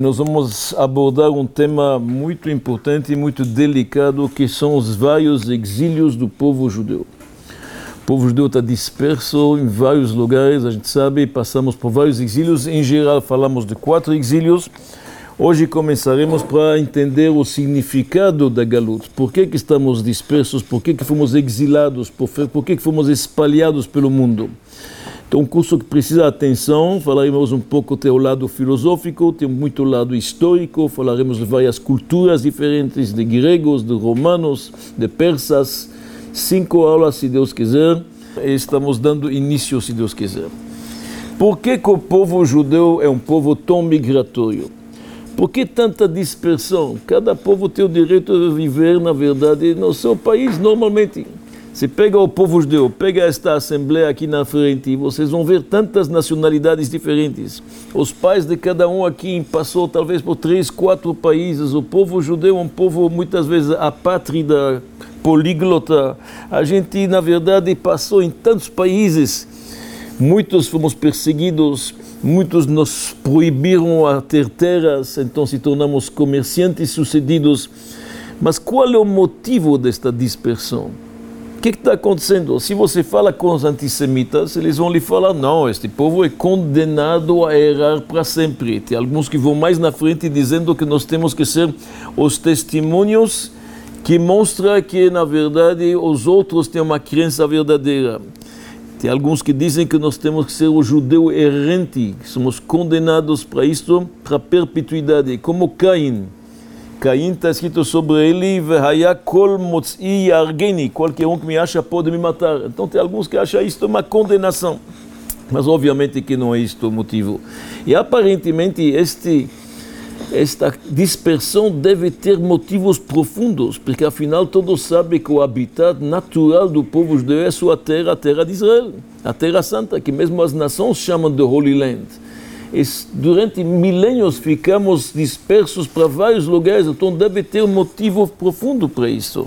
Nós vamos abordar um tema muito importante e muito delicado, que são os vários exílios do povo judeu. O povo judeu está disperso em vários lugares, a gente sabe, passamos por vários exílios. Em geral, falamos de quatro exílios. Hoje começaremos para entender o significado da galut. Por que, que estamos dispersos? Por que, que fomos exilados? Por, que, que fomos espalhados pelo mundo? Então, um curso que precisa de atenção, falaremos um pouco do lado filosófico, tem muito lado histórico, falaremos de várias culturas diferentes, de gregos, de romanos, de persas. Cinco aulas, se Deus quiser, e estamos dando início, se Deus quiser. Por que, que o povo judeu é um povo tão migratório? Por que tanta dispersão? Cada povo tem o direito de viver, na verdade, no seu país normalmente. Se pega o povo judeu, pega esta assembleia aqui na frente, vocês vão ver tantas nacionalidades diferentes. Os pais de cada um aqui passou talvez por três, quatro países. O povo judeu é um povo muitas vezes apátrida, políglota. A gente, na verdade, passou em tantos países. Muitos fomos perseguidos, muitos nos proibiram a ter terras, então se tornamos comerciantes sucedidos. Mas qual é o motivo desta dispersão? O que está acontecendo? Se você fala com os antissemitas, eles vão lhe falar: não, este povo é condenado a errar para sempre. Tem alguns que vão mais na frente dizendo que nós temos que ser os testemunhos que mostram que, na verdade, os outros têm uma crença verdadeira. Tem alguns que dizem que nós temos que ser o judeu errante, que somos condenados para isto, para a perpetuidade, como Caim. Caim está escrito sobre ele, qualquer um que me acha pode me matar. Então tem alguns que acham isto uma condenação. Mas obviamente que não é isto o motivo. E aparentemente este, esta dispersão deve ter motivos profundos, porque afinal todos sabem que o habitat natural do povo judeu é sua terra, a terra de Israel, a terra santa, que mesmo as nações chamam de Holy Land durante milênios ficamos dispersos para vários lugares, então deve ter um motivo profundo para isso.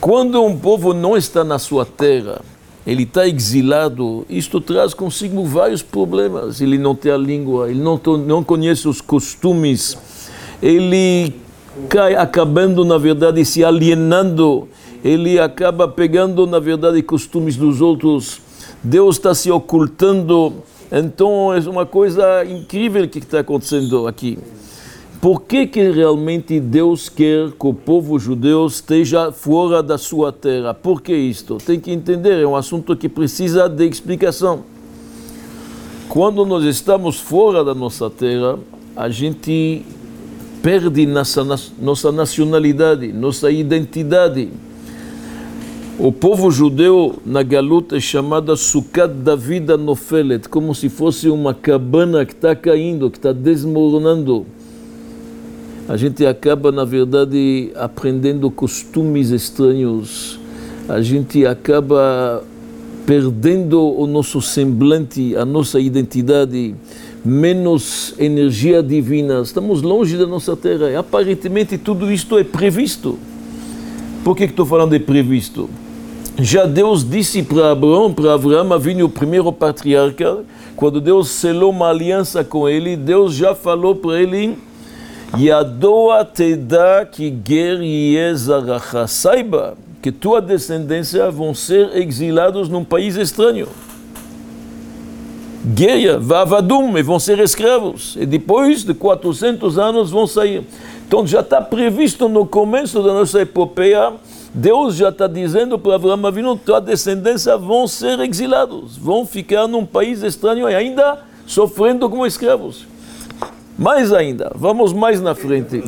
Quando um povo não está na sua terra, ele está exilado, isto traz consigo vários problemas. Ele não tem a língua, ele não, não conhece os costumes, ele cai acabando, na verdade, se alienando, ele acaba pegando, na verdade, costumes dos outros. Deus está se ocultando então é uma coisa incrível que está acontecendo aqui. Por que, que realmente Deus quer que o povo judeu esteja fora da sua terra? Por que isto? Tem que entender, é um assunto que precisa de explicação. Quando nós estamos fora da nossa terra, a gente perde nossa, nossa nacionalidade, nossa identidade. O povo judeu na galuta é chamada Sukkot David Nofelet, como se fosse uma cabana que está caindo, que está desmoronando. A gente acaba, na verdade, aprendendo costumes estranhos. A gente acaba perdendo o nosso semblante, a nossa identidade, menos energia divina. Estamos longe da nossa terra. Aparentemente, tudo isto é previsto. Por que estou falando de previsto? Já Deus disse para Abraão, para Abraão, vinha o primeiro patriarca, quando Deus selou uma aliança com ele, Deus já falou para ele, Yadoa teda que ger yezaracha, saiba que tua descendência vão ser exilados num país estranho. Guerra, vavadum, e vão ser escravos. E depois de 400 anos vão sair. Então já está previsto no começo da nossa epopeia Deus já está dizendo para Abraão Avinu, tua descendência vão ser exilados, vão ficar num país estranho e ainda sofrendo como escravos. Mais ainda, vamos mais na frente.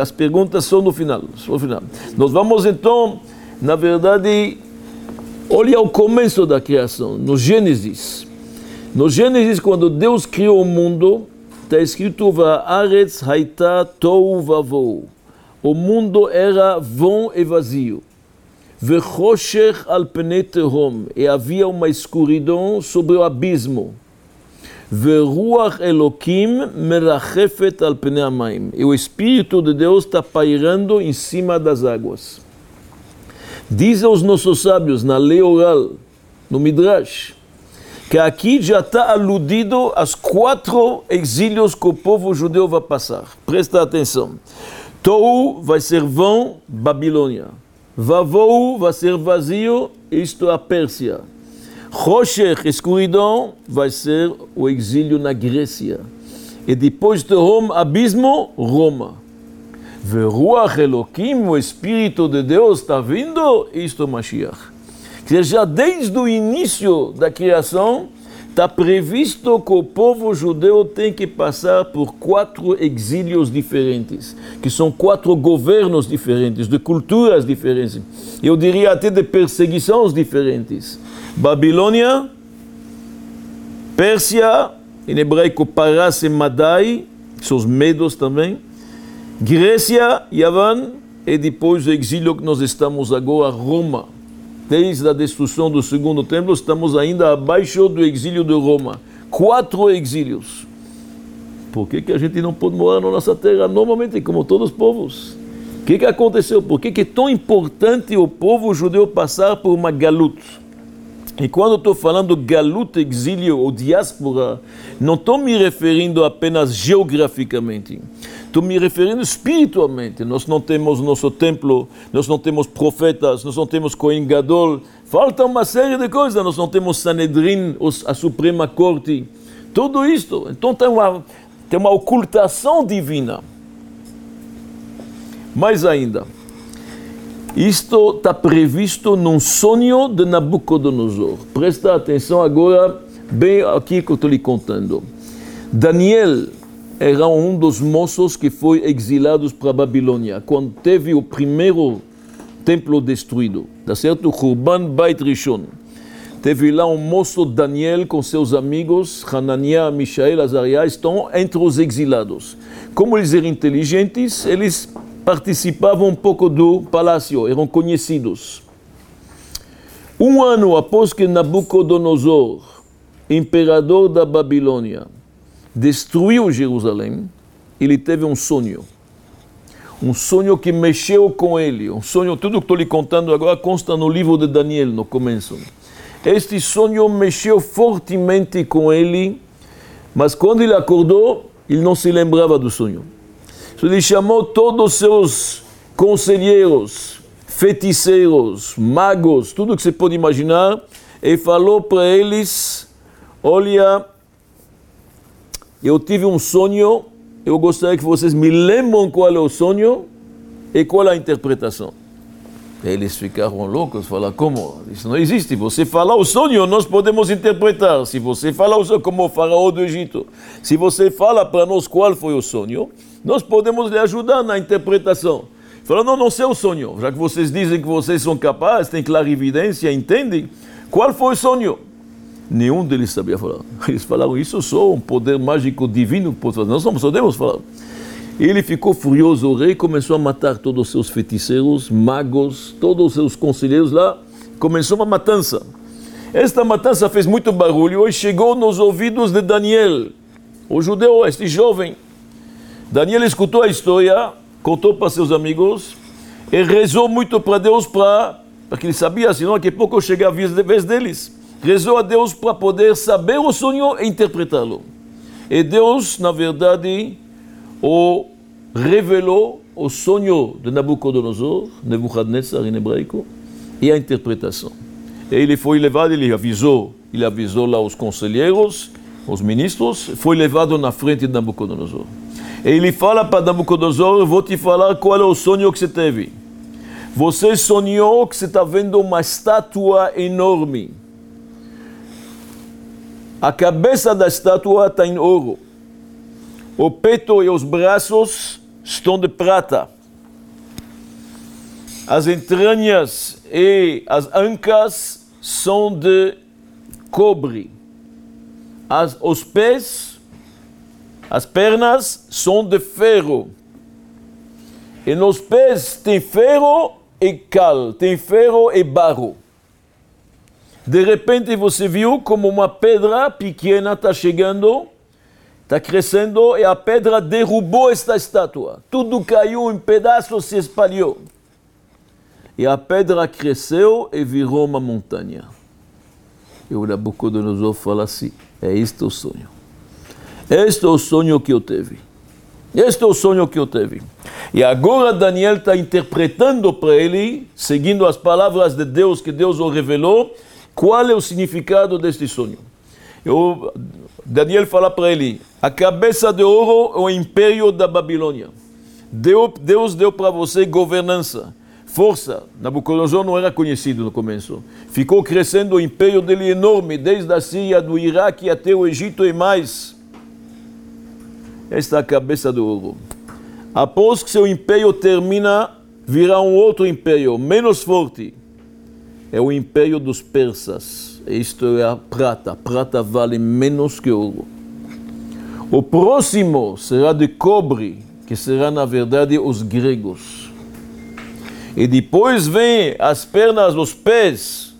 As perguntas são no final. No final. Nós vamos então, na verdade, olhar o começo da criação, no Gênesis. No Gênesis, quando Deus criou o mundo, está escrito: Va'aretz haita tou vavou o mundo era vão e vazio. Vechosher al penetehom, e havia uma escuridão sobre o abismo. Veruach Elokim merachefet al peneamaim. E o Espírito de Deus está pairando em cima das águas. Dizem os nossos sábios na lei oral, no Midrash, que aqui já está aludido aos quatro exílios que o povo judeu vai passar. Presta atenção. Tou vai ser vão, Babilônia. Vavou vai ser vazio, isto é a Pérsia. Rocher, escuridão, vai ser o exílio na Grécia. E depois de Roma, abismo, Roma. Veruach Elohim, o Espírito de Deus está vindo, isto é Mashiach. Que já desde o início da criação, está previsto que o povo judeu tem que passar por quatro exílios diferentes, que são quatro governos diferentes, de culturas diferentes. Eu diria até de perseguições diferentes. Babilônia, Pérsia, em hebraico Paras e Madai, são os medos também, Grécia, Yavan, e depois o exílio que nós estamos agora, Roma. Desde a destruição do segundo templo, estamos ainda abaixo do exílio de Roma. Quatro exílios. Por que, que a gente não pode morar na nossa terra normalmente, como todos os povos? O que, que aconteceu? Por que, que é tão importante o povo judeu passar por uma galuta? E quando estou falando galuta, exílio ou diáspora, não estou me referindo apenas geograficamente. Estou me referindo espiritualmente. Nós não temos nosso templo, nós não temos profetas, nós não temos Cohen Gadol. Falta uma série de coisas. Nós não temos Sanedrin, a Suprema Corte. Tudo isto. Então tem uma, tem uma ocultação divina. Mais ainda. Isto está previsto num sonho de Nabucodonosor. Presta atenção agora, bem aqui que eu estou lhe contando. Daniel era um dos moços que foi exilados para a Babilônia, quando teve o primeiro templo destruído, tá certo? Urban Beit Rishon. Teve lá um moço Daniel com seus amigos, Hananiah, Mishael, Azariah, estão entre os exilados. Como eles eram inteligentes, eles participavam um pouco do palácio, eram conhecidos. Um ano após que Nabucodonosor, imperador da Babilônia, destruiu Jerusalém, ele teve um sonho. Um sonho que mexeu com ele. Um sonho, tudo que estou lhe contando agora consta no livro de Daniel, no começo. Este sonho mexeu fortemente com ele, mas quando ele acordou, ele não se lembrava do sonho. Ele chamou todos os seus conselheiros, feiticeiros, magos, tudo que você pode imaginar, e falou para eles: Olha, eu tive um sonho, eu gostaria que vocês me lembram qual é o sonho e qual é a interpretação. Eles ficaram loucos, falaram, como? Isso não existe. Você fala o sonho, nós podemos interpretar. Se você fala o sonho, como o faraó do Egito. Se você fala para nós qual foi o sonho, nós podemos lhe ajudar na interpretação. Falou, não, não sei o sonho. Já que vocês dizem que vocês são capazes, têm clarividência, entendem, qual foi o sonho? Nenhum deles sabia falar. Eles falaram, isso só um poder mágico divino pode fazer. Nós não podemos falar. Ele ficou furioso, o rei começou a matar todos os seus feiticeiros, magos, todos os seus conselheiros lá. Começou uma matança. Esta matança fez muito barulho e chegou nos ouvidos de Daniel, o judeu, este jovem. Daniel escutou a história, contou para seus amigos e rezou muito para Deus para porque ele sabia, senão daqui a pouco chegava a vez deles. Rezou a Deus para poder saber o sonho e interpretá-lo. E Deus, na verdade, o revelou o sonho de Nabucodonosor, Nebuchadnezzar em hebraico, e a interpretação. Ele foi levado, ele avisou, ele avisou lá os conselheiros, os ministros, foi levado na frente de Nabucodonosor. Ele fala para Nabucodonosor: Vou te falar qual é o sonho que você teve. Você sonhou que você está vendo uma estátua enorme. A cabeça da estátua está em ouro. O peito e os braços estão de prata. As entranhas e as ancas são de cobre. As, os pés as pernas são de ferro. E nos pés tem ferro e cal, tem ferro e barro. De repente você viu como uma pedra pequena está chegando, está crescendo e a pedra derrubou esta estátua. Tudo caiu em pedaços, se espalhou. E a pedra cresceu e virou uma montanha. E o Nabucodonosor fala assim: é este o sonho. Este é o sonho que eu teve. Este é o sonho que eu teve. E agora Daniel está interpretando para ele, seguindo as palavras de Deus que Deus o revelou, qual é o significado deste sonho. Eu, Daniel fala para ele: a cabeça de ouro é o império da Babilônia. Deus, deu para você governança, força. Nabucodonosor não era conhecido no começo. Ficou crescendo o império dele enorme, desde a Síria, do Iraque até o Egito e mais. Esta é a cabeça do ouro. Após que seu império termina, virá um outro império, menos forte. É o império dos persas. Isto é a prata. Prata vale menos que ouro. O próximo será de cobre, que será na verdade os gregos. E depois vem as pernas, os pés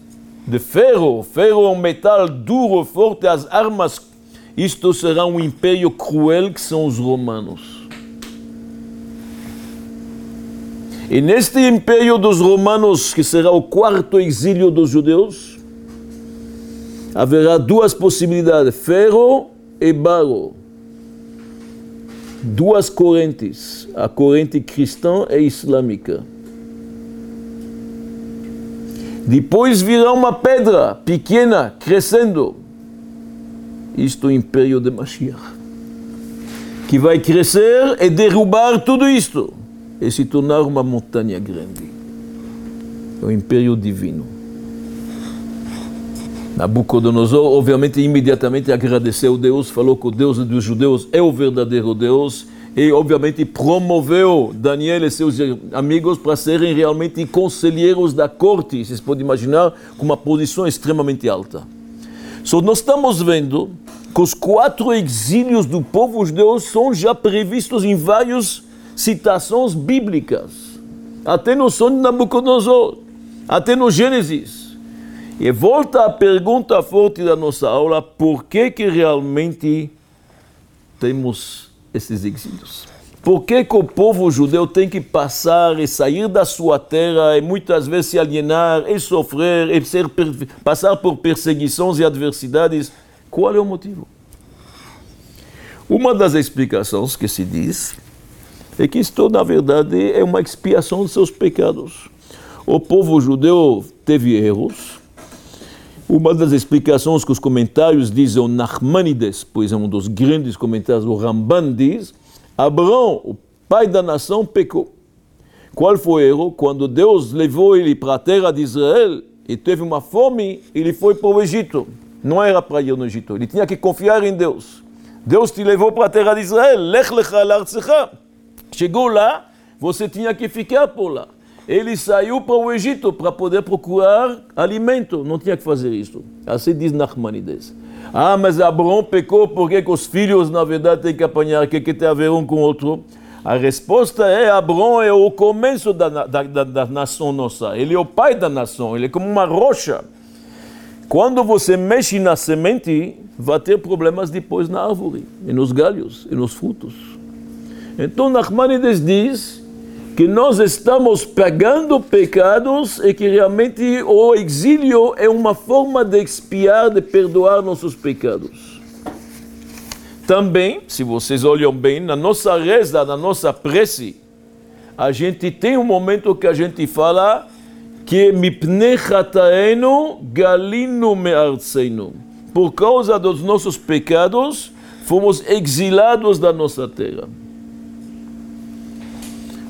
de ferro. Ferro é um metal duro, forte, as armas isto será um império cruel que são os romanos. E neste império dos romanos, que será o quarto exílio dos judeus, haverá duas possibilidades: ferro e barro. Duas correntes, a corrente cristã e islâmica. Depois virá uma pedra pequena, crescendo isto é o império de Mashiach, que vai crescer e derrubar tudo isto e se tornar uma montanha grande. É o império divino. Nabucodonosor, obviamente, imediatamente agradeceu Deus, falou o Deus dos judeus é o verdadeiro Deus e, obviamente, promoveu Daniel e seus amigos para serem realmente conselheiros da corte, vocês podem imaginar, com uma posição extremamente alta. Só nós estamos vendo que os quatro exílios do povo judeu são já previstos em várias citações bíblicas, até no sonho de Nabucodonosor, até no Gênesis. E volta a pergunta forte da nossa aula: por que, que realmente temos esses exílios? Por que, que o povo judeu tem que passar e sair da sua terra e muitas vezes se alienar e sofrer e ser, passar por perseguições e adversidades? Qual é o motivo? Uma das explicações que se diz é que isto, na verdade, é uma expiação dos seus pecados. O povo judeu teve erros. Uma das explicações que os comentários dizem, o Nachmanides, pois é um dos grandes comentários, o Ramban diz, Abraão, o pai da nação, pecou. Qual foi o erro? Quando Deus levou ele para a terra de Israel e teve uma fome, ele foi para o Egito. Não era para ir no Egito, ele tinha que confiar em Deus. Deus te levou para a terra de Israel, lech lecha. Chegou lá, você tinha que ficar por lá. Ele saiu para o Egito para poder procurar alimento, não tinha que fazer isso. Assim diz Nachmanides. Ah, mas Abraão pecou porque os filhos, na verdade, têm que apanhar, que, que tem a ver um com o outro. A resposta é: Abraão é o começo da, da, da, da, nação nossa. Ele é o pai da nação, ele é como uma rocha. Quando você mexe na semente, vai ter problemas depois na árvore, e nos galhos, e nos frutos. Então, Nachmanides diz que nós estamos pegando pecados e que realmente o exílio é uma forma de expiar, de perdoar nossos pecados. Também, se vocês olham bem, na nossa reza, na nossa prece, a gente tem um momento que a gente fala que mipne chataenu galinu me'artzeinu. Por causa dos nossos pecados, fomos exilados da nossa terra.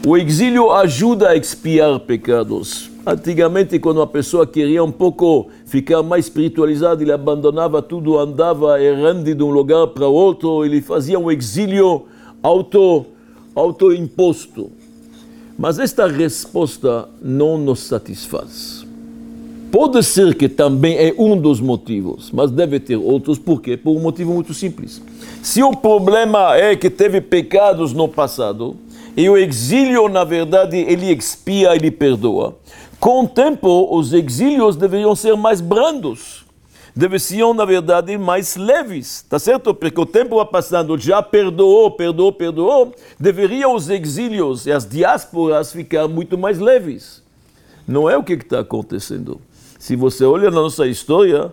O exílio ajuda a expiar pecados. Antigamente, quando uma pessoa queria um pouco ficar mais espiritualizada, ele abandonava tudo, andava errando de um lugar para outro, ele fazia um exílio auto, auto-imposto. Mas esta resposta não nos satisfaz. Pode ser que também é um dos motivos, mas deve ter outros. Por quê? Por um motivo muito simples. Se o problema é que teve pecados no passado, e o exílio, na verdade, ele expia, ele perdoa. Com o tempo, os exílios deveriam ser mais brandos. Deveriam, na verdade, mais leves, tá certo? Porque o tempo vai passando, já perdoou, perdoou, perdoou, deveriam os exílios e as diásporas ficar muito mais leves. Não é o que está acontecendo. Se você olha na nossa história,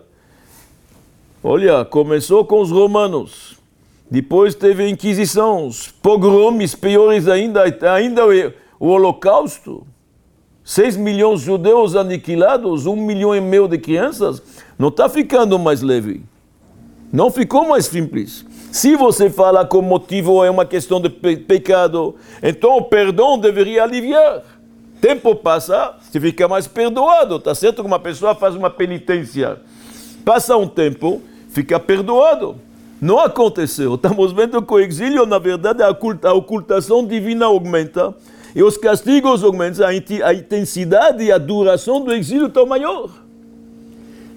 Olha, começou com os romanos, depois teve a Inquisição, os pogromes piores ainda, ainda o Holocausto. 6 milhões de judeus aniquilados, um milhão e meio de crianças, não está ficando mais leve. Não ficou mais simples. Se você fala que o motivo é uma questão de pe pecado, então o perdão deveria aliviar. Tempo passa, você fica mais perdoado. Tá certo que uma pessoa faz uma penitência, passa um tempo, fica perdoado. Não aconteceu. Estamos vendo que o exílio, na verdade, a ocultação divina aumenta e os castigos aumentam, a intensidade e a duração do exílio estão maior.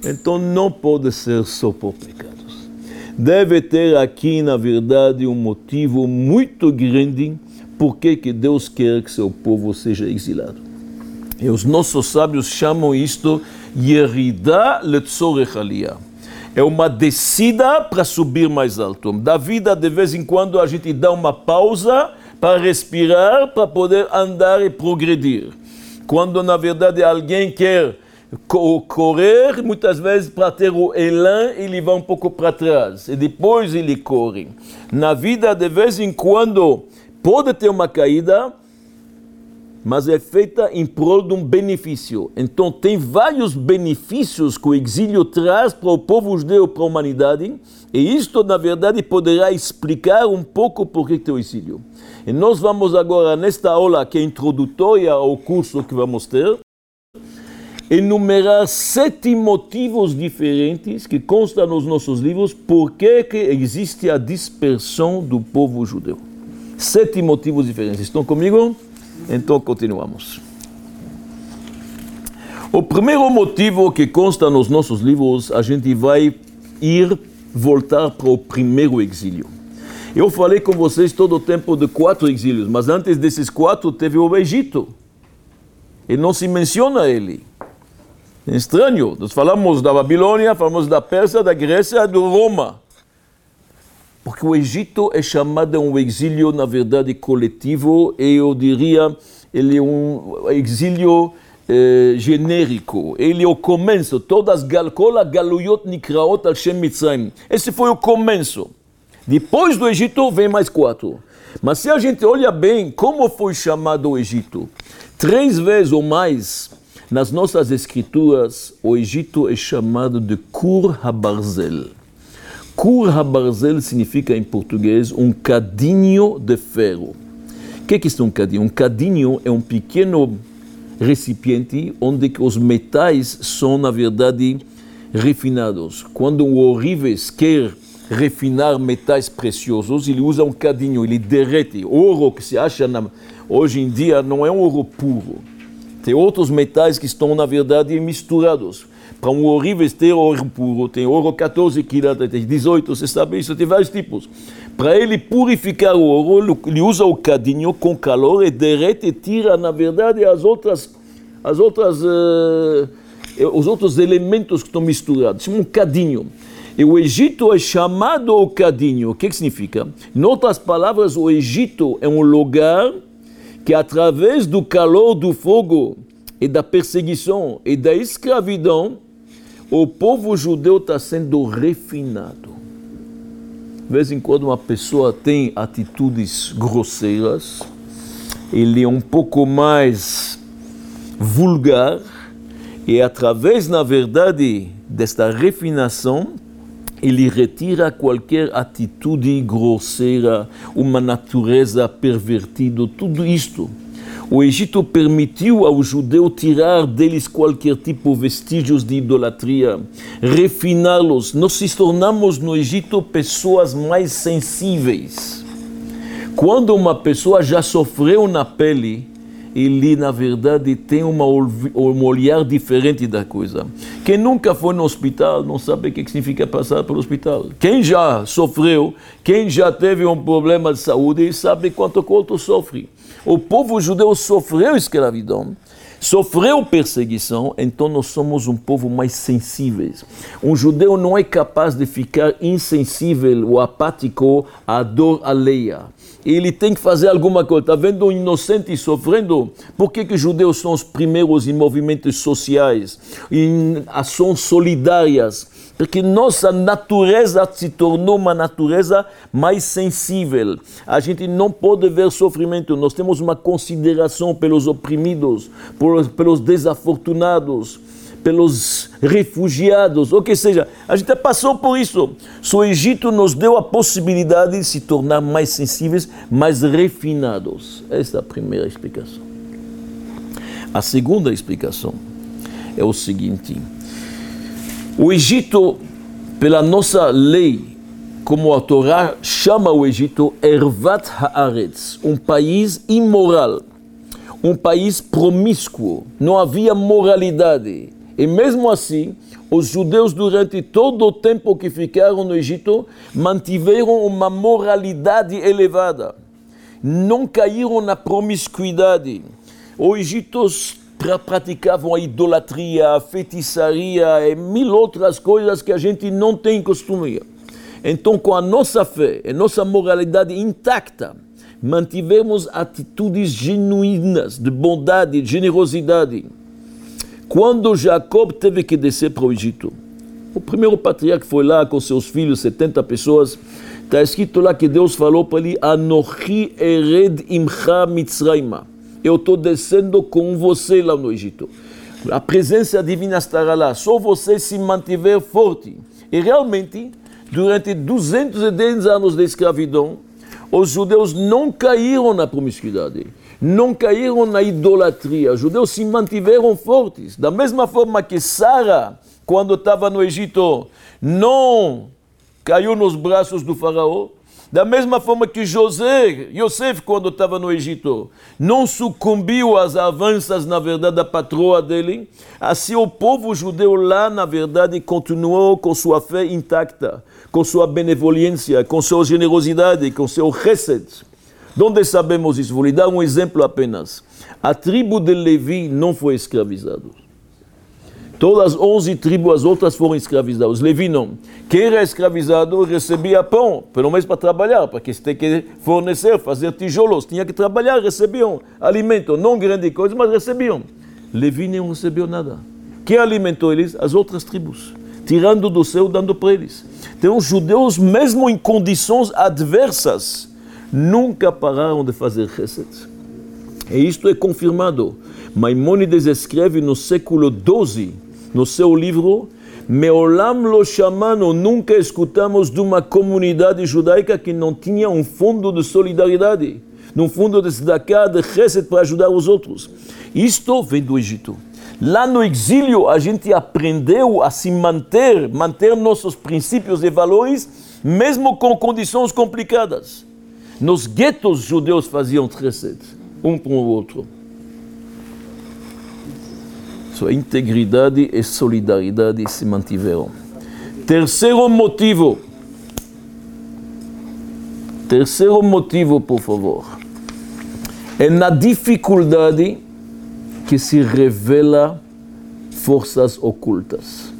Então não pode ser só por pecados. Deve ter aqui, na verdade, um motivo muito grande por que Deus quer que seu povo seja exilado. E os nossos sábios chamam isto Yerida Letzorech Aliyah. É uma descida para subir mais alto. Da vida, de vez em quando, a gente dá uma pausa para respirar, para poder andar e progredir. Quando na verdade alguém quer correr, muitas vezes para ter o elan, ele vai um pouco para trás e depois ele corre. Na vida, de vez em quando, pode ter uma caída, mas é feita em prol de um benefício. Então, tem vários benefícios que o exílio traz para o povo judeu, para a humanidade, e isto, na verdade, poderá explicar um pouco por que tem o exílio. E nós vamos agora, nesta aula que é introdutória ao curso que vamos ter, enumerar sete motivos diferentes que constam nos nossos livros por que existe a dispersão do povo judeu. Sete motivos diferentes. Estão comigo? Então continuamos. O primeiro motivo que consta nos nossos livros, a gente vai ir voltar para o primeiro exílio. Eu falei com vocês todo o tempo de quatro exílios, mas antes desses quatro teve o Egito. E não se menciona ele. É estranho. Nós falamos da Babilônia, falamos da Pérsia, da Grécia, do Roma. Porque o Egito é chamado um exílio, na verdade, coletivo, e eu diria, ele é um exílio eh, genérico. Ele é o começo. Todas Galcola, Galuyot, Nikraot, Hashem, Mitzrayim. Esse foi o começo. Depois do Egito, vem mais quatro. Mas se a gente olha bem como foi chamado o Egito, três vezes ou mais nas nossas escrituras, o Egito é chamado de Kur Habarzel. Kur Habarzel significa em português um cadinho de ferro. O que é, que é um cadinho? Um cadinho é um pequeno recipiente onde os metais são, na verdade, refinados. Quando o ourives quer refinar metais preciosos, ele usa um cadinho, ele derrete. Ouro que se acha na, hoje em dia não é um ouro puro. Tem outros metais que estão, na verdade, misturados. Para um ourives ter ouro puro, tem ouro 14 quilates, tem 18, você sabe isso, tem vários tipos. Para ele purificar o ouro, ele usa o cadinho com calor e derrete e tira, na verdade, as outras, as outras, uh, os outros elementos que estão misturados. Chama um cadinho. E o Egito é chamado o cadinho. O que, que significa? Em outras palavras, o Egito é um lugar que, através do calor do fogo e da perseguição e da escravidão, o povo judeu está sendo refinado. De vez em quando uma pessoa tem atitudes grosseiras, ele é um pouco mais vulgar, e através, na verdade, desta refinação, ele retira qualquer atitude grosseira, uma natureza pervertida, tudo isto. O Egito permitiu ao judeu tirar deles qualquer tipo de vestígios de idolatria, refiná-los. Nós se tornamos no Egito pessoas mais sensíveis. Quando uma pessoa já sofreu na pele, ele na verdade tem uma, um olhar diferente da coisa. Quem nunca foi no hospital não sabe o que significa passar pelo hospital. Quem já sofreu, quem já teve um problema de saúde, sabe quanto quanto sofre. O povo judeu sofreu escravidão, sofreu perseguição, então nós somos um povo mais sensíveis. Um judeu não é capaz de ficar insensível ou apático à dor alheia ele tem que fazer alguma coisa. Está vendo um inocente sofrendo? Por que, que os judeus são os primeiros em movimentos sociais, em ações solidárias? Porque nossa natureza se tornou uma natureza mais sensível. A gente não pode ver sofrimento, nós temos uma consideração pelos oprimidos, pelos desafortunados, pelos refugiados, ou que seja, a gente passou por isso. O Egito nos deu a possibilidade de se tornar mais sensíveis, mais refinados. Esta é a primeira explicação. A segunda explicação é o seguinte o Egito, pela nossa lei, como a Torá chama o Egito Ervat Haaretz, um país imoral, um país promíscuo, não havia moralidade. E mesmo assim, os judeus, durante todo o tempo que ficaram no Egito, mantiveram uma moralidade elevada. Não caíram na promiscuidade. O Egito praticavam a idolatria, a feitiçaria e mil outras coisas que a gente não tem costume. Então, com a nossa fé e nossa moralidade intacta, mantivemos atitudes genuínas de bondade, de generosidade. Quando Jacob teve que descer para o Egito, o primeiro patriarca foi lá com seus filhos, 70 pessoas, está escrito lá que Deus falou para ele: Anochi ered imcha mitzrayma eu estou descendo com você lá no Egito. A presença divina estará lá, só você se mantiver forte. E realmente, durante 210 anos de escravidão, os judeus não caíram na promiscuidade, não caíram na idolatria. Os judeus se mantiveram fortes. Da mesma forma que Sara, quando estava no Egito, não caiu nos braços do faraó, da mesma forma que José, Yosef, quando estava no Egito, não sucumbiu às avanças, na verdade, da patroa dele, assim o povo judeu lá, na verdade, continuou com sua fé intacta, com sua benevolência, com sua generosidade, com seu chesed. Onde sabemos isso? Vou lhe dar um exemplo apenas. A tribo de Levi não foi escravizada. Todas as 11 tribos, as outras foram escravizadas. Levi não. Quem era escravizado recebia pão, pelo menos para trabalhar, porque tem que fornecer, fazer tijolos, tinha que trabalhar, recebiam alimento, não grande coisa, mas recebiam. Levi não recebeu nada. Quem alimentou eles? As outras tribos, tirando do céu, dando para eles. Então, os judeus, mesmo em condições adversas, nunca pararam de fazer receitas. E isto é confirmado. Maimônides escreve no século XII no seu livro, Meolam lo chamano, nunca escutamos de uma comunidade judaica que não tinha um fundo de solidariedade, um fundo de tzedakah, de chesed para ajudar os outros. Isto vem do Egito. Lá no exílio, a gente aprendeu a se manter, manter nossos princípios e valores, mesmo com condições complicadas. Nos guetos judeus faziam chesed, um para o outro sua integridade e solidariedade se mantiveram. Terceiro motivo. Terceiro motivo, por favor. É na dificuldade que se revela forças ocultas.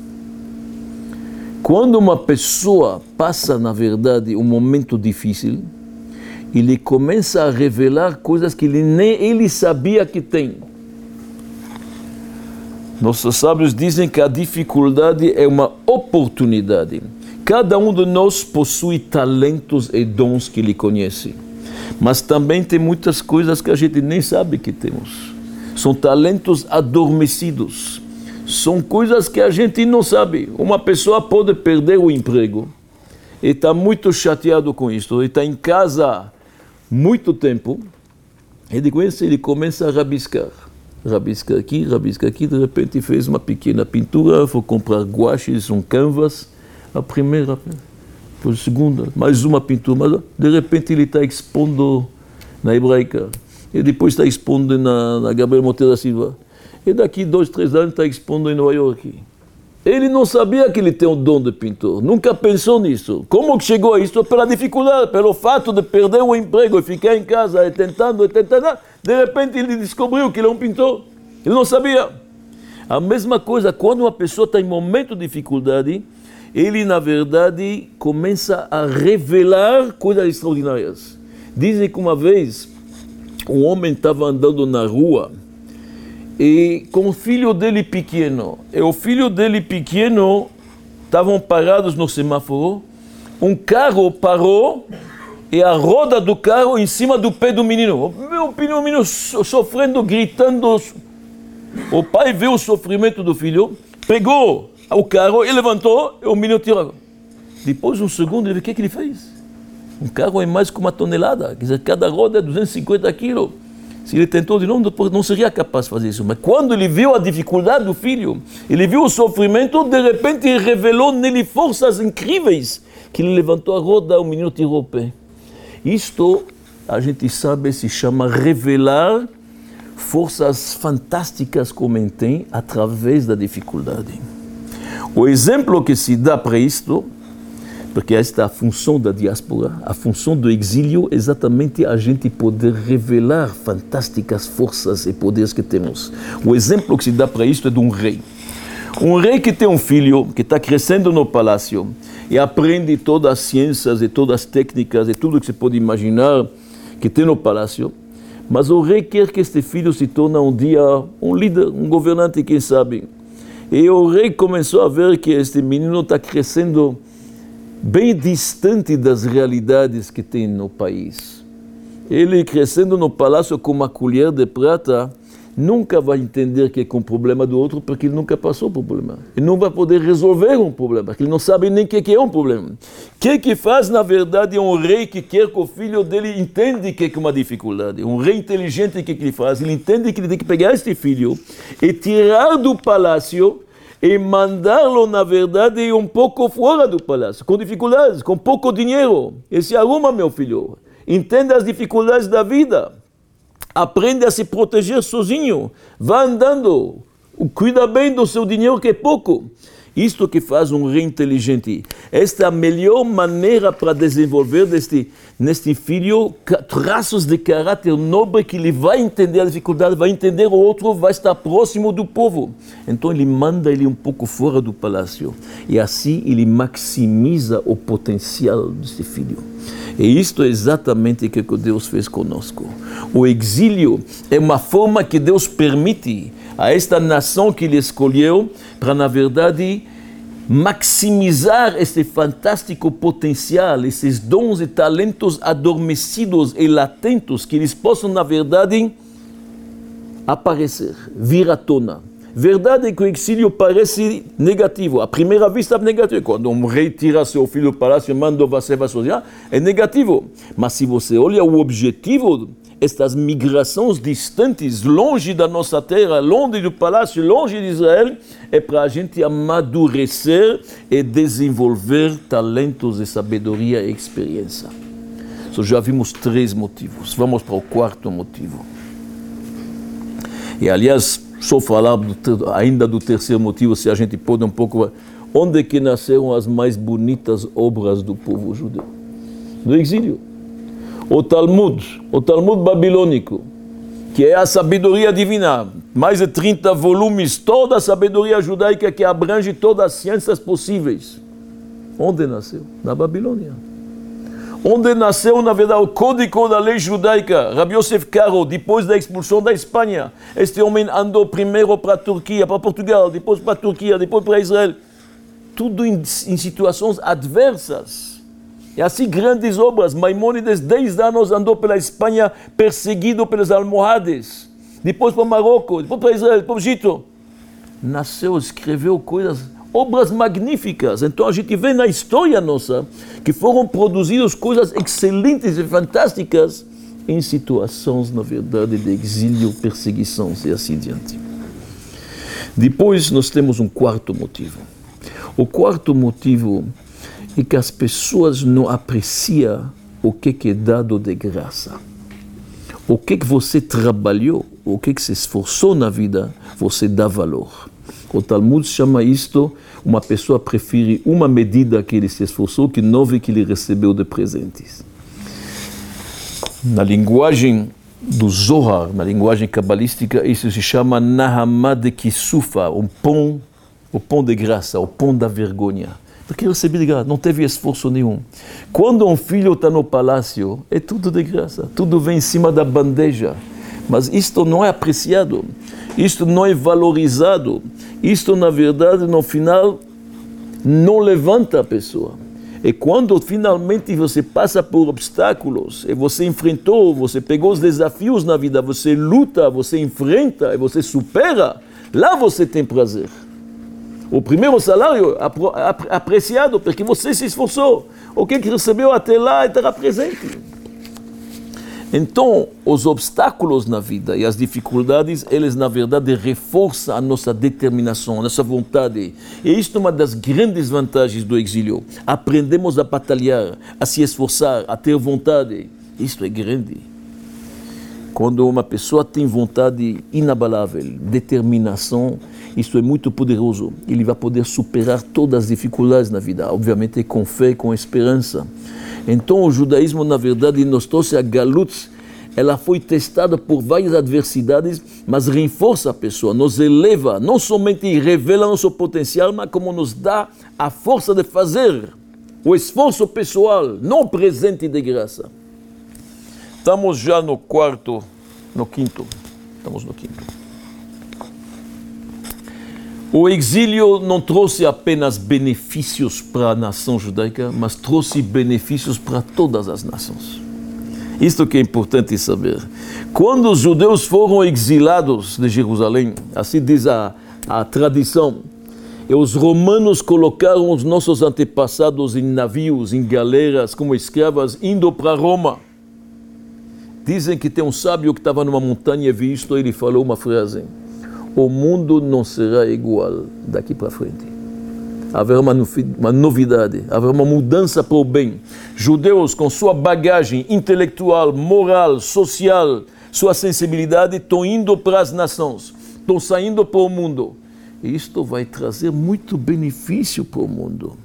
Quando uma pessoa passa, na verdade, um momento difícil, ele começa a revelar coisas que ele nem ele sabia que tem. Nossos sábios dizem que a dificuldade é uma oportunidade. Cada um de nós possui talentos e dons que ele conhece. Mas também tem muitas coisas que a gente nem sabe que temos. São talentos adormecidos. São coisas que a gente não sabe. Uma pessoa pode perder o emprego e está muito chateado com isso. Ele está em casa muito tempo. E depois ele começa a rabiscar rabisca aqui, rabisca aqui, de repente fez uma pequena pintura, foi comprar guaches, um canvas, a primeira, a segunda, mais uma pintura, mas de repente ele está expondo na hebraica, e depois está expondo na, na Gabriel Monteiro da Silva, e daqui dois, três anos está expondo em Nova York. Ele não sabia que ele tem o dom de pintor, nunca pensou nisso. Como que chegou a isso? Pela dificuldade, pelo fato de perder o emprego e ficar em casa e tentando, e tentando. De repente ele descobriu que ele é um pintor. Ele não sabia. A mesma coisa, quando uma pessoa está em momento de dificuldade, ele na verdade começa a revelar coisas extraordinárias. Dizem que uma vez um homem estava andando na rua e com o filho dele pequeno. E o filho dele pequeno estavam parados no semáforo, um carro parou e a roda do carro em cima do pé do menino. O menino sofrendo, gritando. O pai viu o sofrimento do filho, pegou o carro e levantou, e o menino tirou. Depois, um segundo, ele o que, que ele fez. Um carro é mais que uma tonelada, quer dizer, cada roda é 250 quilos. Se ele tentou de novo, não seria capaz de fazer isso. Mas quando ele viu a dificuldade do filho, ele viu o sofrimento, de repente ele revelou nele forças incríveis, que ele levantou a roda, o menino tirou o pé. Isto, a gente sabe, se chama revelar forças fantásticas como tem através da dificuldade. O exemplo que se dá para isto porque esta é a função da diáspora, a função do exílio exatamente a gente poder revelar fantásticas forças e poderes que temos. O exemplo que se dá para isto é de um rei. Um rei que tem um filho que está crescendo no palácio e aprende todas as ciências e todas as técnicas e tudo que se pode imaginar que tem no palácio, mas o rei quer que este filho se torne um dia um líder, um governante, quem sabe. E o rei começou a ver que este menino está crescendo bem distante das realidades que tem no país. Ele crescendo no palácio com uma colher de prata, nunca vai entender que é com o problema do outro, porque ele nunca passou por problema. Ele não vai poder resolver um problema, porque ele não sabe nem o que é um problema. O que que faz, na verdade, um rei que quer que o filho dele entenda que é uma dificuldade? Um rei inteligente, o que, que ele faz? Ele entende que ele tem que pegar este filho e tirar do palácio e mandá-lo, na verdade, um pouco fora do palácio, com dificuldades, com pouco dinheiro. E se arruma, meu filho. Entenda as dificuldades da vida. Aprende a se proteger sozinho. Vá andando. Cuida bem do seu dinheiro, que é pouco. Isto que faz um rei inteligente. Esta é a melhor maneira para desenvolver deste, neste filho traços de caráter nobre que ele vai entender a dificuldade, vai entender o outro, vai estar próximo do povo. Então ele manda ele um pouco fora do palácio. E assim ele maximiza o potencial deste filho. E isto é exatamente o que Deus fez conosco. O exílio é uma forma que Deus permite a esta nação que ele escolheu para, na verdade, maximizar esse fantástico potencial, esses dons e talentos adormecidos e latentes que eles possam, na verdade, aparecer, vir à tona. Verdade é que o exílio parece negativo. À primeira vista é negativo. Quando um rei tira seu filho do palácio e manda você sozinho, é negativo. Mas se você olha o objetivo estas migrações distantes, longe da nossa terra, longe do palácio, longe de Israel, é para a gente amadurecer e desenvolver talentos e sabedoria e experiência. So, já vimos três motivos. Vamos para o quarto motivo. E aliás, só falar do, ainda do terceiro motivo, se a gente pode um pouco. Onde que nasceram as mais bonitas obras do povo judeu? Do exílio o Talmud, o Talmud babilônico, que é a sabedoria divina, mais de 30 volumes, toda a sabedoria judaica que abrange todas as ciências possíveis. Onde nasceu? Na Babilônia. Onde nasceu, na verdade, o código da lei judaica, Rabbi Yosef Caro, depois da expulsão da Espanha. Este homem andou primeiro para a Turquia, para Portugal, depois para a Turquia, depois para Israel. Tudo em, em situações adversas e assim grandes obras. Maimônides, 10 anos, andou pela Espanha perseguido pelos almohades. Depois para o Marrocos, depois para Israel, depois para o Egito. Nasceu, escreveu coisas, obras magníficas. Então a gente vê na história nossa que foram produzidas coisas excelentes e fantásticas em situações, na verdade, de exílio, perseguição e assim diante. Depois nós temos um quarto motivo. O quarto motivo e que as pessoas não apreciam o que, é dado de graça. O que, que você trabalhou, o que, que se esforçou na vida, você dá valor. O Talmud chama isto, uma pessoa prefere uma medida que ele se esforçou que nove que ele recebeu de presentes. Na linguagem do Zohar, na linguagem cabalística, isso se chama Nahamad Kisufa, um pão, o pão de graça, o pão da vergonha. Porque recebi de graça, não teve esforço nenhum. Quando um filho está no palácio, é tudo de graça, tudo vem em cima da bandeja. Mas isto não é apreciado, isto não é valorizado, isto na verdade no final não levanta a pessoa. E quando finalmente você passa por obstáculos, e você enfrentou, você pegou os desafios na vida, você luta, você enfrenta e você supera, lá você tem prazer. O primeiro salário apreciado porque você se esforçou. O que recebeu até lá estará presente. Então, os obstáculos na vida e as dificuldades, eles na verdade reforçam a nossa determinação, a nossa vontade. E isto é uma das grandes vantagens do exílio. Aprendemos a batalhar, a se esforçar, a ter vontade. Isto é grande. Quando uma pessoa tem vontade inabalável, determinação, isso é muito poderoso. Ele vai poder superar todas as dificuldades na vida, obviamente com fé, com esperança. Então o judaísmo, na verdade, nos trouxe a galut, ela foi testada por várias adversidades, mas reforça a pessoa, nos eleva, não somente revela nosso potencial, mas como nos dá a força de fazer, o esforço pessoal, não presente de graça. Estamos já no quarto, no quinto. Estamos no quinto. O exílio não trouxe apenas benefícios para a nação judaica, mas trouxe benefícios para todas as nações. Isto que é importante saber. Quando os judeus foram exilados de Jerusalém, assim diz a, a tradição, e os romanos colocaram os nossos antepassados em navios, em galeras, como escravas, indo para Roma. Dizem que tem um sábio que estava numa montanha e viu isto, ele falou uma frase o mundo não será igual daqui para frente. Haverá uma, uma novidade, haverá uma mudança para o bem. Judeus, com sua bagagem intelectual, moral, social, sua sensibilidade, estão indo para as nações, estão saindo para o mundo. E isto vai trazer muito benefício para o mundo.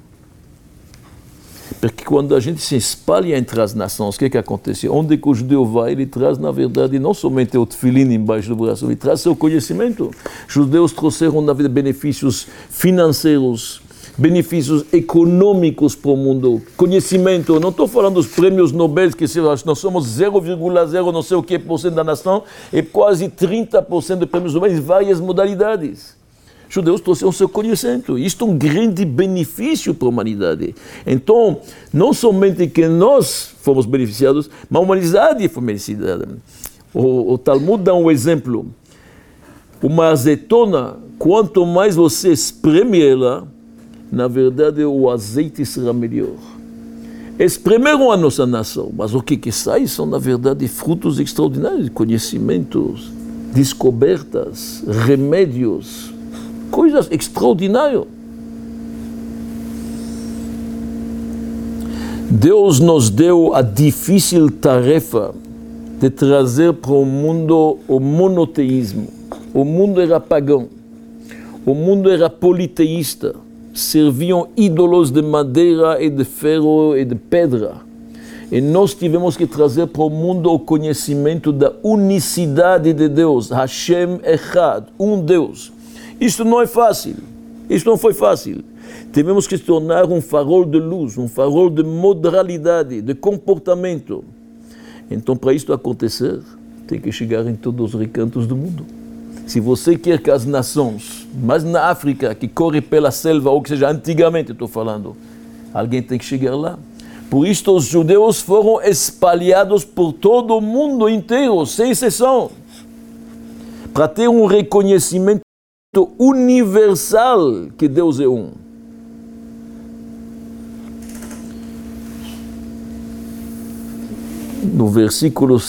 Porque quando a gente se espalha entre as nações, o que, é que acontece? Onde que o judeu vai, ele traz, na verdade, não somente o tefilim embaixo do braço, ele traz seu conhecimento. Os judeus trouxeram, na vida, benefícios financeiros, benefícios econômicos para o mundo, conhecimento. Não estou falando dos prêmios Nobel, que nós somos 0,0 não sei o que por cento da nação, e quase 30% de prêmios Nobel em várias modalidades judeus trouxeram seu conhecimento. Isto é um grande benefício para a humanidade. Então, não somente que nós fomos beneficiados, mas a humanidade foi beneficiada. O, o Talmud dá um exemplo. Uma azeitona, quanto mais você espreme ela, na verdade o azeite será melhor. Espremeram a nossa nação, mas o que, que sai são, na verdade, frutos extraordinários, conhecimentos, descobertas, remédios, coisas extraordinárias. Deus nos deu a difícil tarefa de trazer para o mundo o monoteísmo. O mundo era pagão, o mundo era politeísta, serviam ídolos de madeira e de ferro e de pedra. E nós tivemos que trazer para o mundo o conhecimento da unicidade de Deus, Hashem Echad, um Deus. Isto não é fácil. Isto não foi fácil. Tivemos que tornar um farol de luz, um farol de modalidade, de comportamento. Então, para isto acontecer, tem que chegar em todos os recantos do mundo. Se você quer que as nações, mas na África, que corre pela selva, ou que seja, antigamente estou falando, alguém tem que chegar lá. Por isto, os judeus foram espalhados por todo o mundo inteiro, sem exceção, para ter um reconhecimento universal que Deus é um. No versículo,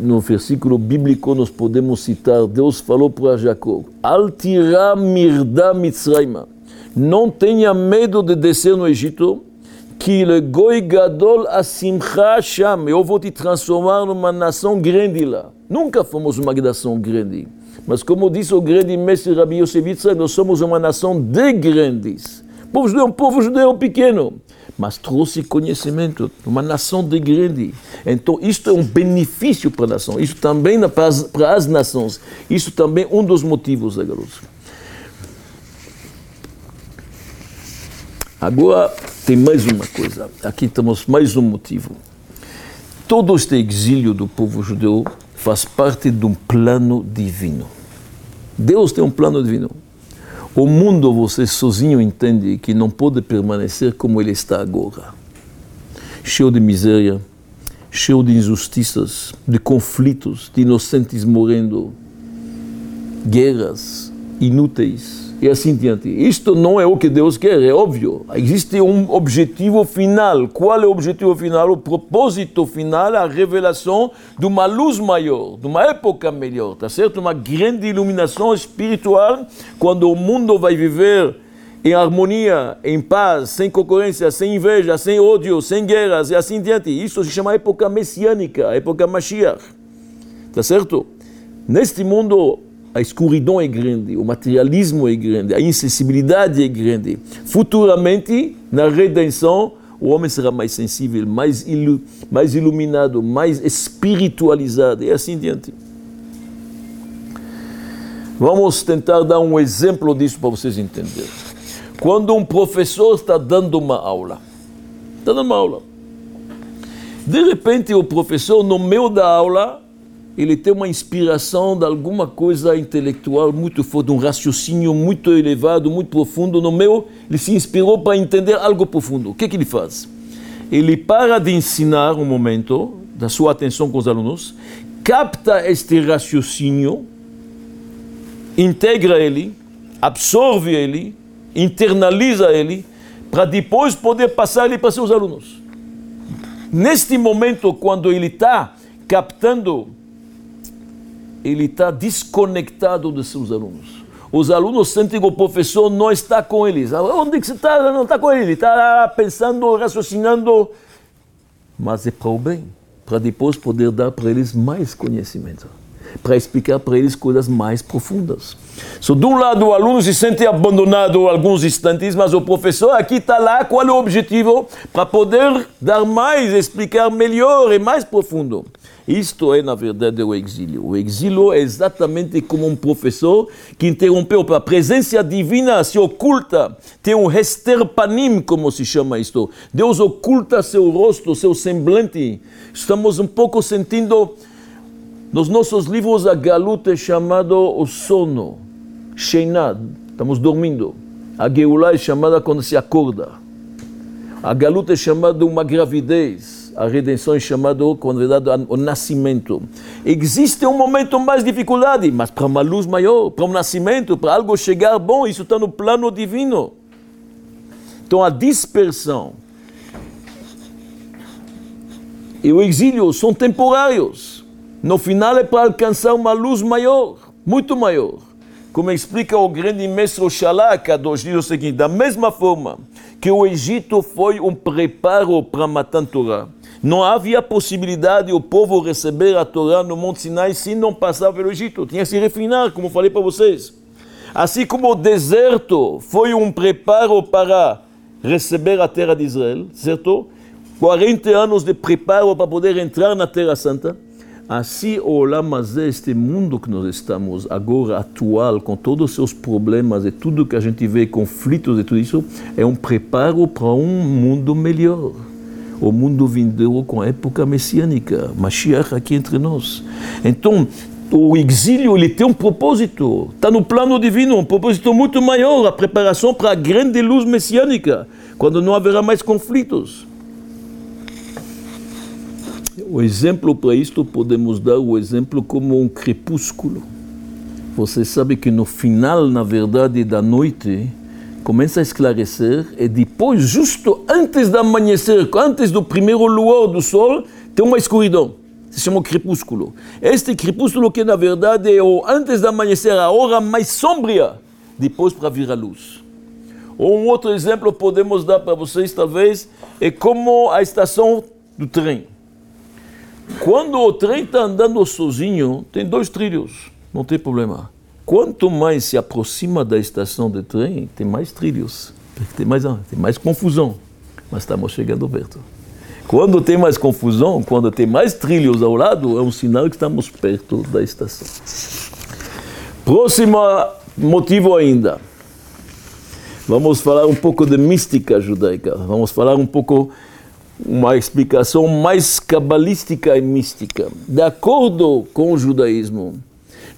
no versículo bíblico nós podemos citar, Deus falou para Jacó, Altira mirda mitzrayma, não tenha medo de descer no Egito, que le goi gadol asimcha sham, eu vou te transformar numa nação grande lá. Nunca fomos uma nação grande. Mas como disse o grande mestre Rabi Yosef nós somos uma nação de grandes. O povo judeu é um povo judeu pequeno, mas trouxe conhecimento, uma nação de grande. Então, isto é um benefício para a nação, isso também para as, para as nações. Isso também é um dos motivos da garoto. Agora, tem mais uma coisa. Aqui temos mais um motivo. Todo este exílio do povo judeu faz parte de um plano divino. Deus tem um plano divino. O mundo, você sozinho entende que não pode permanecer como ele está agora. Cheio de miséria, cheio de injustiças, de conflitos, de inocentes morrendo, guerras inúteis e assim diante. Isto não é o que Deus quer, é óbvio. Existe um objetivo final. Qual é o objetivo final? O propósito final, a revelação de uma luz maior, de uma época melhor, tá certo? Uma grande iluminação espiritual quando o mundo vai viver em harmonia, em paz, sem concorrência, sem inveja, sem ódio, sem guerras e assim diante. Isso se chama época messiânica, época Mashiach. Tá certo? Neste mundo a escuridão é grande, o materialismo é grande, a insensibilidade é grande. Futuramente, na redenção, o homem será mais sensível, mais, ilu mais iluminado, mais espiritualizado e assim diante. Vamos tentar dar um exemplo disso para vocês entenderem. Quando um professor está dando uma aula, está dando uma aula, de repente o professor, no meio da aula, ele tem uma inspiração de alguma coisa intelectual muito forte, um raciocínio muito elevado, muito profundo. No meu, ele se inspirou para entender algo profundo. O que, que ele faz? Ele para de ensinar um momento, da sua atenção com os alunos, capta este raciocínio, integra ele, absorve ele, internaliza ele, para depois poder passar ele para seus alunos. Neste momento, quando ele está captando ele está desconectado dos seus alunos. Os alunos sentem que o professor não está com eles. Onde que você está? Não está com. Ele está pensando, raciocinando. Mas é para o bem, para depois poder dar para eles mais conhecimento, para explicar para eles coisas mais profundas. So, de um lado, o aluno se sente abandonado alguns instantes, mas o professor aqui está lá, qual é o objetivo? Para poder dar mais, explicar melhor e mais profundo. Isto é, na verdade, o exílio. O exílio é exatamente como um professor que interrompeu a presença divina se oculta, tem um hesterpanim, como se chama isto. Deus oculta seu rosto, seu semblante. Estamos um pouco sentindo nos nossos livros a galuta é chamado o sono, Sheinad, estamos dormindo. A Geulah é chamada quando se acorda. A galuta é chamada uma gravidez a redenção é chamada, com verdade, o nascimento. Existe um momento mais dificuldade, mas para uma luz maior, para um nascimento, para algo chegar bom, isso está no plano divino. Então a dispersão e o exílio são temporários. No final é para alcançar uma luz maior, muito maior. Como explica o grande mestre Shalak, diz o seguinte: da mesma forma que o Egito foi um preparo para matar Torá, não havia possibilidade o povo receber a Torá no Monte Sinai se não passar pelo Egito. Tinha que se refinar, como falei para vocês. Assim como o deserto foi um preparo para receber a terra de Israel, certo? 40 anos de preparo para poder entrar na Terra Santa. Assim, o Olamazé, este mundo que nós estamos agora, atual, com todos os seus problemas e tudo que a gente vê, conflitos e tudo isso, é um preparo para um mundo melhor o mundo vindouro com a época messiânica, Mashiach aqui entre nós. Então, o exílio ele tem um propósito, está no plano divino, um propósito muito maior, a preparação para a grande luz messiânica, quando não haverá mais conflitos. O exemplo para isto podemos dar o exemplo como um crepúsculo. Você sabe que no final, na verdade, da noite, começa a esclarecer e depois, justo antes do amanhecer, antes do primeiro luar do sol, tem uma escuridão. Se chama crepúsculo. Este crepúsculo que na verdade é o antes do amanhecer, a hora mais sombria, depois para vir a luz. Ou um outro exemplo podemos dar para vocês, talvez, é como a estação do trem. Quando o trem está andando sozinho, tem dois trilhos, não tem problema. Quanto mais se aproxima da estação de trem, tem mais trilhos, tem mais, tem mais confusão. Mas estamos chegando perto. Quando tem mais confusão, quando tem mais trilhos ao lado, é um sinal que estamos perto da estação. Próximo motivo ainda. Vamos falar um pouco de mística judaica. Vamos falar um pouco uma explicação mais cabalística e mística. De acordo com o judaísmo,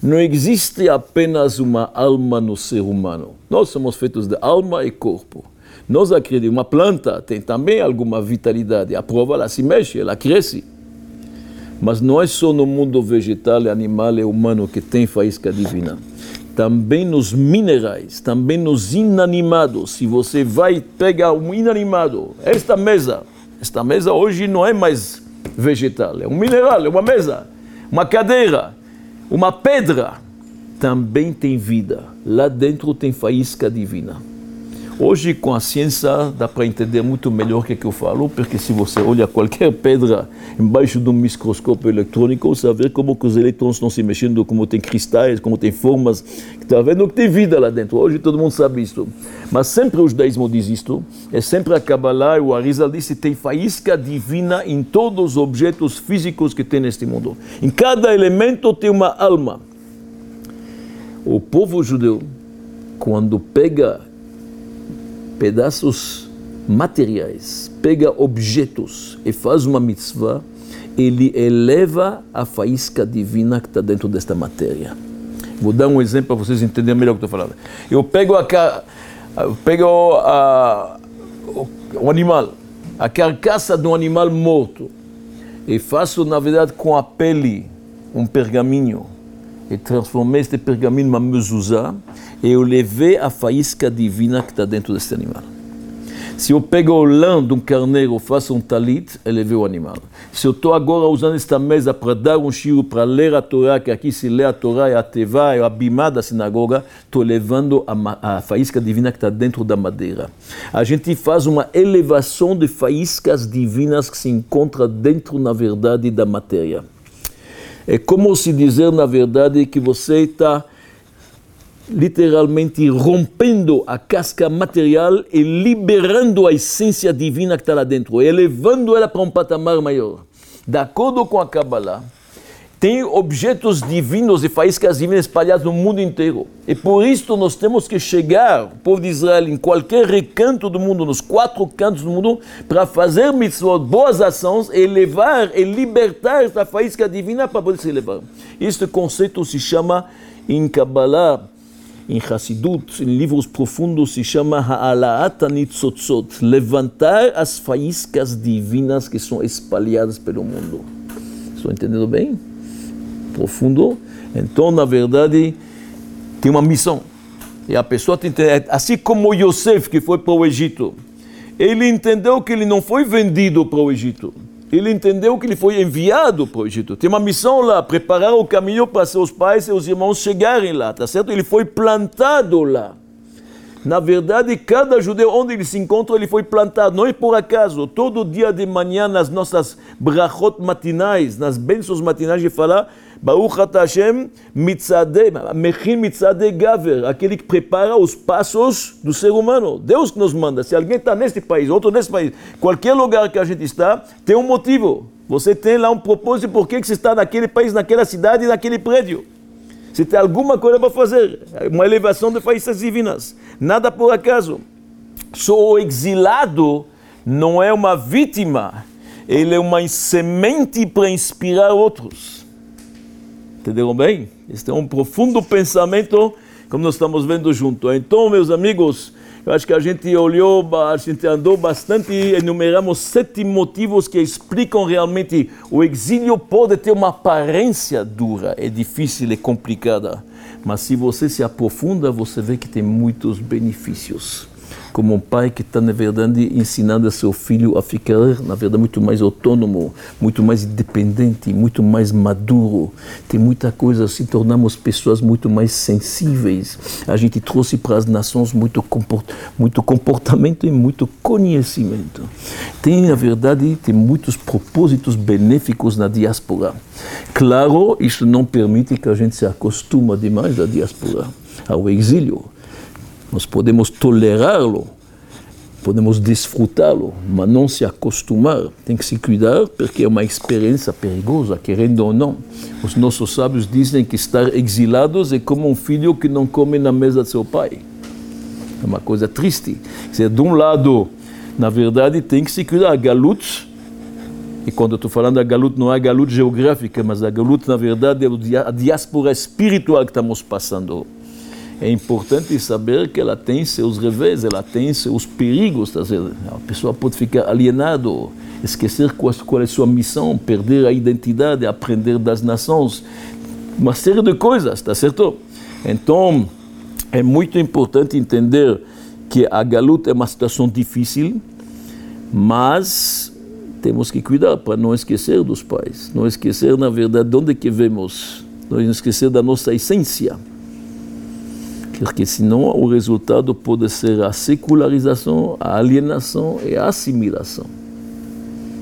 Não existe apenas uma alma no ser humano. Nós somos feitos de alma e corpo. Nós acreditamos, uma planta tem também alguma vitalidade. A prova, ela se mexe, ela cresce. Mas não é só no mundo vegetal, animal e humano que tem faísca divina. Também nos minerais, também nos inanimados. Se você vai pegar um inanimado, esta mesa, esta mesa hoje não é mais vegetal, é um mineral, é uma mesa, uma cadeira, uma pedra, também tem vida. Lá dentro tem faísca divina. Hoje, com a ciência, dá para entender muito melhor o que, é que eu falo, porque se você olha qualquer pedra embaixo de um microscópio eletrônico, você ver como os elétrons estão se mexendo, como tem cristais, como tem formas, está vendo que tem vida lá dentro. Hoje todo mundo sabe isso. Mas sempre o judaísmo diz isto, é sempre a Kabbalah e o Arizal disse tem faísca divina em todos os objetos físicos que tem neste mundo. Em cada elemento tem uma alma. O povo judeu, quando pega pedaços materiais, pega objetos e faz uma mitzvah, ele eleva a faísca divina que está dentro desta matéria. Vou dar um exemplo para vocês entenderem melhor o que estou falando. Eu pego, a, eu pego a, o, animal, a carcaça de um animal morto, e faço, na verdade, com a pele um pergaminho, e transformei este pergaminho numa mezuzá, eu levei a faísca divina que está dentro desse animal. Se eu pego o lã de um carneiro, faço um talit, eu levei o animal. Se eu estou agora usando esta mesa para dar um shiro, para ler a Torá, que aqui se lê a Torá, é a Tevá, é a Bimá da sinagoga, estou levando a, a faísca divina que está dentro da madeira. A gente faz uma elevação de faíscas divinas que se encontra dentro, na verdade, da matéria. É como se dizer, na verdade, que você está literalmente rompendo a casca material e liberando a essência divina que está lá dentro, elevando ela para um patamar maior. De acordo com a Kabbalah, tem objetos divinos e faíscas divinas espalhados no mundo inteiro. E por isso nós temos que chegar, o povo de Israel, em qualquer recanto do mundo, nos quatro cantos do mundo, para fazer mitzvot, boas ações, e levar e libertar esta faísca divina para poder se elevar. Este conceito se chama, em Kabbalah, em Hassidut, em livros profundos, se chama Ha'alaat Nitzotzot, levantar as faíscas divinas que são espalhadas pelo mundo. Estou entendendo bem? Profundo. Então, na verdade, tem uma missão. E a pessoa tem que entender, assim como Yosef, que foi para o Egito, ele entendeu que ele não foi vendido para o Egito ele entendeu que ele foi enviado para o Egito. Tem uma missão lá, preparar o caminho para seus pais e seus irmãos chegarem lá, tá certo? Ele foi plantado lá. Na verdade, cada judeu, onde ele se encontra, ele foi plantado. Não é por acaso. Todo dia de manhã, nas nossas brachot matinais, nas bênçãos matinais, ele fala Baruch Hashem mitzadeh, mechin mitzadeh gaver, aquele que prepara os passos do ser humano. Deus que nos manda. Se alguém está neste país, outro nesse país, qualquer lugar que a gente está, tem um motivo. Você tem lá um propósito por que você está naquele país, naquela cidade, naquele prédio. Você tem alguma coisa para fazer. Uma elevação de faíscas divinas. Nada por acaso. Só o exilado não é uma vítima. Ele é uma semente para inspirar outros. Entenderam bem? Este é um profundo pensamento, como nós estamos vendo junto. Então, meus amigos, eu acho que a gente olhou, a gente andou bastante, enumeramos sete motivos que explicam realmente o exílio pode ter uma aparência dura, é difícil, é complicada, mas se você se aprofunda, você vê que tem muitos benefícios como um pai que está, na verdade, ensinando a seu filho a ficar, na verdade, muito mais autônomo, muito mais independente, muito mais maduro. Tem muita coisa, se tornamos pessoas muito mais sensíveis. A gente trouxe para as nações muito, comport muito comportamento e muito conhecimento. Tem, na verdade, tem muitos propósitos benéficos na diáspora. Claro, isso não permite que a gente se acostuma demais à diáspora, ao exílio. Nós podemos tolerá-lo, podemos desfrutá-lo, mas não se acostumar. Tem que se cuidar porque é uma experiência perigosa, querendo ou não. Os nossos sábios dizem que estar exilados é como um filho que não come na mesa de seu pai. É uma coisa triste. Quer de um lado, na verdade, tem que se cuidar. Galut E quando eu estou falando da galuta, não é a galuta geográfica, mas a galuta, na verdade, é a diáspora espiritual que estamos passando. É importante saber que ela tem seus revés, ela tem seus perigos. Tá a pessoa pode ficar alienado, esquecer qual, qual é a sua missão, perder a identidade, aprender das nações, uma série de coisas, tá certo? Então, é muito importante entender que a galuta é uma situação difícil, mas temos que cuidar para não esquecer dos pais, não esquecer, na verdade, de onde que vemos, não esquecer da nossa essência porque senão o resultado pode ser a secularização, a alienação e a assimilação.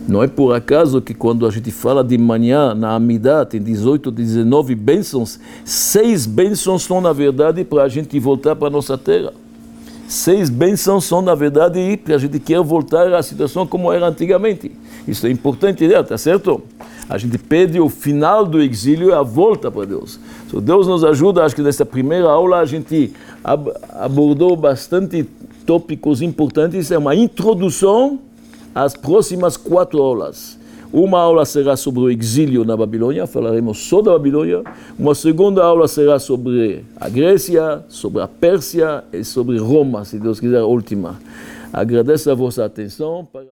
Não é por acaso que quando a gente fala de manhã na Amidá, tem 18, 19 bênçãos, seis bênçãos são na verdade para a gente voltar para a nossa terra. Seis bênçãos são na verdade para a gente quer voltar à situação como era antigamente. Isso é importante, né? tá certo? A gente pede o final do exílio e a volta para Deus. So, Deus nos ajuda, acho que nessa primeira aula a gente ab abordou bastante tópicos importantes, é uma introdução às próximas quatro aulas. Uma aula será sobre o exílio na Babilônia, falaremos só da Babilônia. Uma segunda aula será sobre a Grécia, sobre a Pérsia e sobre Roma, se Deus quiser, a última. Agradeço a vossa atenção.